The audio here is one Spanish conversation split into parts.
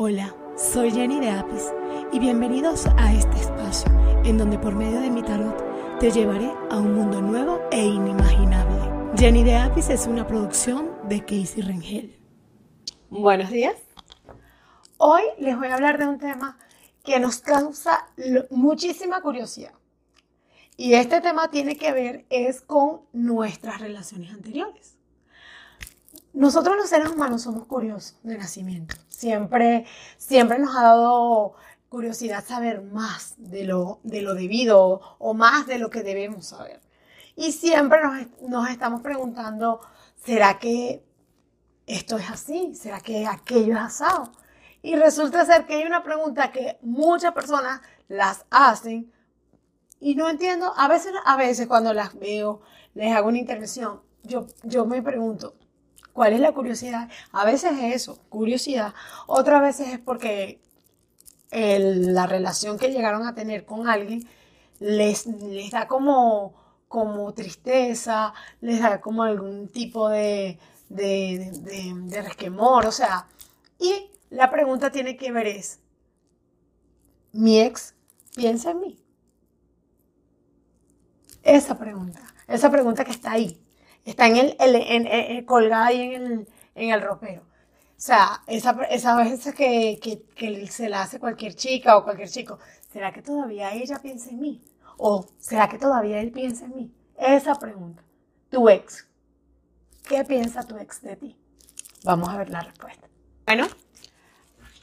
Hola, soy Jenny de Apis y bienvenidos a este espacio en donde por medio de mi tarot te llevaré a un mundo nuevo e inimaginable. Jenny de Apis es una producción de Casey Rengel. Buenos días. Hoy les voy a hablar de un tema que nos causa muchísima curiosidad. Y este tema tiene que ver es con nuestras relaciones anteriores. Nosotros los seres humanos somos curiosos de nacimiento. Siempre, siempre nos ha dado curiosidad saber más de lo, de lo debido o más de lo que debemos saber. Y siempre nos, nos estamos preguntando, ¿será que esto es así? ¿Será que aquello es asado? Y resulta ser que hay una pregunta que muchas personas las hacen y no entiendo, a veces, a veces cuando las veo, les hago una intervención, yo, yo me pregunto, ¿Cuál es la curiosidad? A veces es eso, curiosidad. Otras veces es porque la relación que llegaron a tener con alguien les, da como, como tristeza, les da como algún tipo de, de resquemor, o sea, y la pregunta tiene que ver es, ¿mi ex piensa en mí? Esa pregunta, esa pregunta que está ahí. Está en el, en, colgada ahí en el, en el ropero. O sea, esa, esa vez que, que, que, se la hace cualquier chica o cualquier chico, ¿será que todavía ella piensa en mí? ¿O será que todavía él piensa en mí? Esa pregunta. Tu ex. ¿Qué piensa tu ex de ti? Vamos a ver la respuesta. Bueno,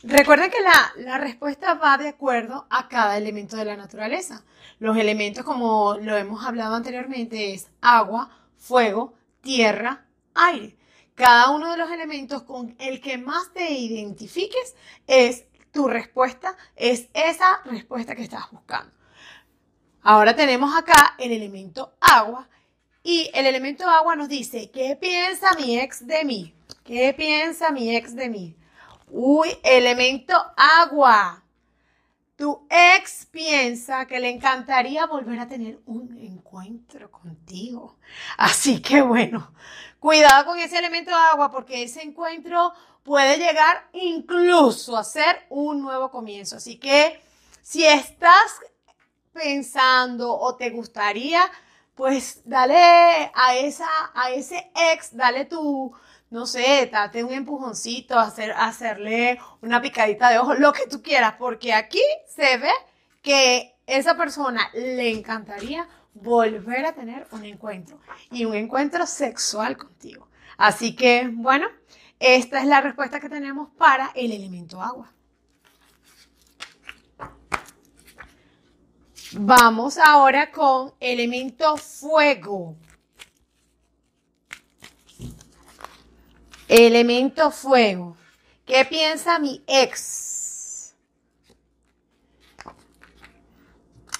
recuerden que la, la respuesta va de acuerdo a cada elemento de la naturaleza. Los elementos, como lo hemos hablado anteriormente, es agua, fuego, tierra, aire. Cada uno de los elementos con el que más te identifiques es tu respuesta, es esa respuesta que estás buscando. Ahora tenemos acá el elemento agua y el elemento agua nos dice, ¿qué piensa mi ex de mí? ¿Qué piensa mi ex de mí? Uy, elemento agua. Tu ex piensa que le encantaría volver a tener un encuentro contigo. Así que bueno, cuidado con ese elemento de agua porque ese encuentro puede llegar incluso a ser un nuevo comienzo. Así que si estás pensando o te gustaría, pues dale a esa a ese ex, dale tu no sé, date un empujoncito, hacer, hacerle una picadita de ojo, lo que tú quieras, porque aquí se ve que esa persona le encantaría volver a tener un encuentro y un encuentro sexual contigo. Así que, bueno, esta es la respuesta que tenemos para el elemento agua. Vamos ahora con elemento fuego. Elemento fuego. ¿Qué piensa mi ex?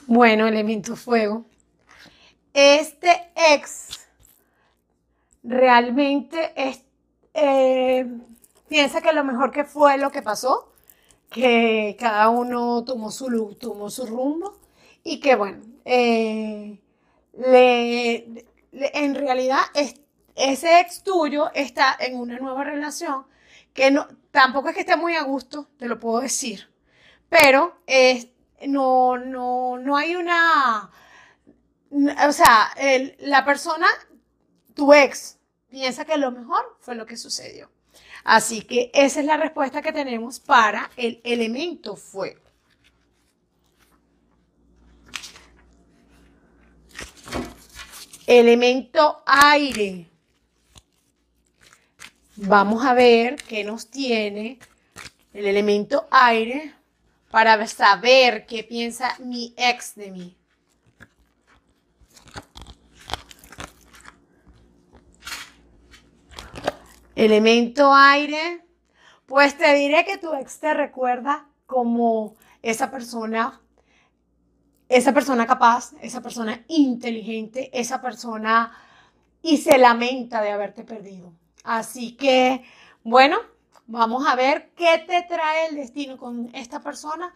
Bueno, elemento fuego. Este ex realmente es, eh, piensa que lo mejor que fue lo que pasó, que cada uno tomó su, tomó su rumbo y que bueno, eh, en realidad es, ese ex tuyo está en una nueva relación que no, tampoco es que esté muy a gusto, te lo puedo decir, pero no, no, no hay una, o sea, la persona, tu ex, piensa que lo mejor fue lo que sucedió. Así que esa es la respuesta que tenemos para el elemento fuego. Elemento aire. Vamos a ver qué nos tiene el elemento aire para saber qué piensa mi ex de mí. Elemento aire, pues te diré que tu ex te recuerda como esa persona, esa persona capaz, esa persona inteligente, esa persona y se lamenta de haberte perdido. Así que, bueno, vamos a ver qué te trae el destino con esta persona.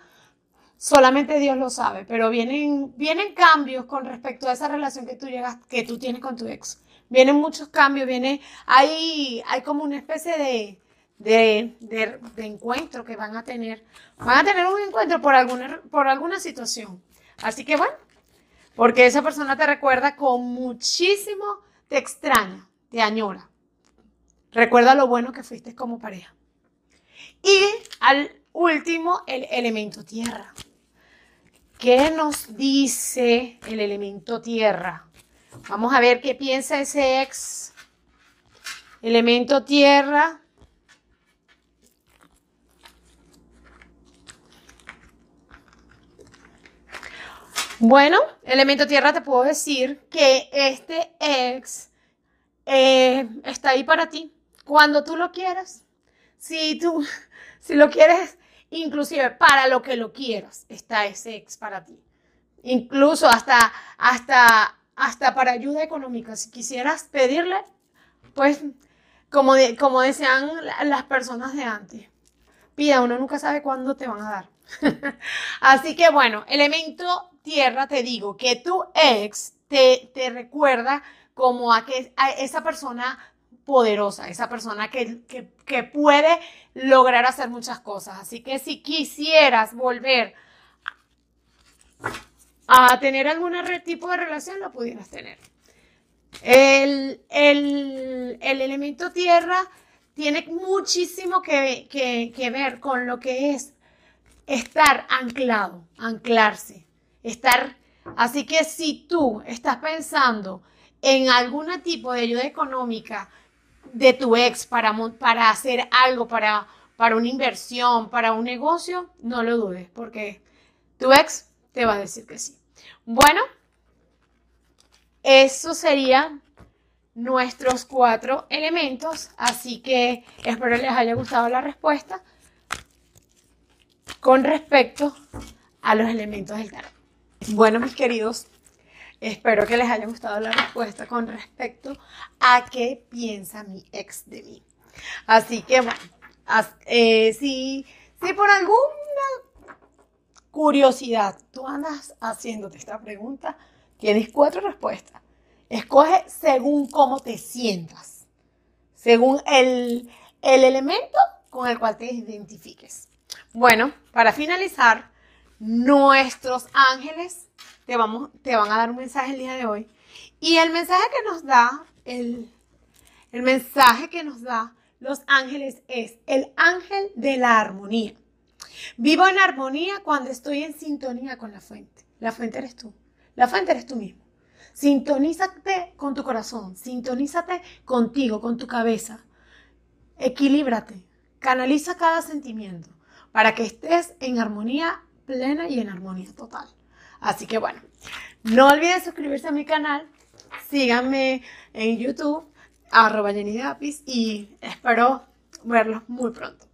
Solamente Dios lo sabe, pero vienen, vienen cambios con respecto a esa relación que tú llegas, que tú tienes con tu ex. Vienen muchos cambios, viene, hay, hay como una especie de, de, encuentro que van a tener. Van a tener un encuentro por alguna, por alguna situación. Así que bueno, porque esa persona te recuerda con muchísimo, te extraña, te añora. Recuerda lo bueno que fuiste como pareja. Y al último, el elemento tierra. ¿Qué nos dice el elemento tierra? Vamos a ver qué piensa ese ex. Elemento tierra. Bueno, elemento tierra te puedo decir que este ex eh, está ahí para ti cuando tú lo quieras. Si tú, si lo quieres, inclusive para lo que lo quieras, está ese ex para ti. Incluso hasta, hasta, hasta para ayuda económica. Si quisieras pedirle, pues, como, como decían las personas de antes, pida, uno nunca sabe cuándo te van a dar. Así que bueno, elemento tierra, te digo que tu ex te, te recuerda como a, que, a esa persona poderosa, esa persona que, que, que, puede lograr hacer muchas cosas. Así que si quisieras volver a tener algún tipo de relación, lo pudieras tener. El, el, el elemento tierra tiene muchísimo que, que, que ver con lo que es estar anclado, anclarse, estar... Así que si tú estás pensando en algún tipo de ayuda económica de tu ex para, para hacer algo, para, para una inversión, para un negocio, no lo dudes, porque tu ex te va a decir que sí. Bueno, eso serían nuestros cuatro elementos, así que espero les haya gustado la respuesta con respecto a los elementos del tarot. Bueno, mis queridos, espero que les haya gustado la respuesta con respecto a qué piensa mi ex de mí. Así que, bueno, eh, si, si por alguna curiosidad tú andas haciéndote esta pregunta, tienes cuatro respuestas. Escoge según cómo te sientas, según el, el elemento con el cual te identifiques. Bueno, para finalizar, nuestros ángeles te, vamos, te van a dar un mensaje el día de hoy. Y el mensaje que nos da, el, el mensaje que nos da los ángeles es el ángel de la armonía. Vivo en armonía cuando estoy en sintonía con la fuente. La fuente eres tú. La fuente eres tú mismo. Sintonízate con tu corazón, sintonízate contigo, con tu cabeza. Equilíbrate, canaliza cada sentimiento para que estés en armonía plena y en armonía total. Así que bueno, no olviden suscribirse a mi canal, síganme en YouTube, arroba Jenny de Apis, y espero verlos muy pronto.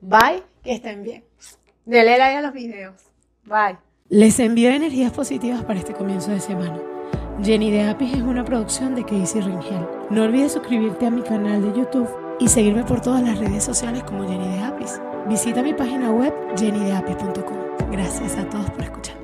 Bye, que estén bien. Denle like a los videos. Bye. Les envío energías positivas para este comienzo de semana. Jenny de Apis es una producción de Casey Ringel. No olvides suscribirte a mi canal de YouTube y seguirme por todas las redes sociales como Jenny de Apis. Visita mi página web jennydeapis.com. Gracias a todos por escuchar.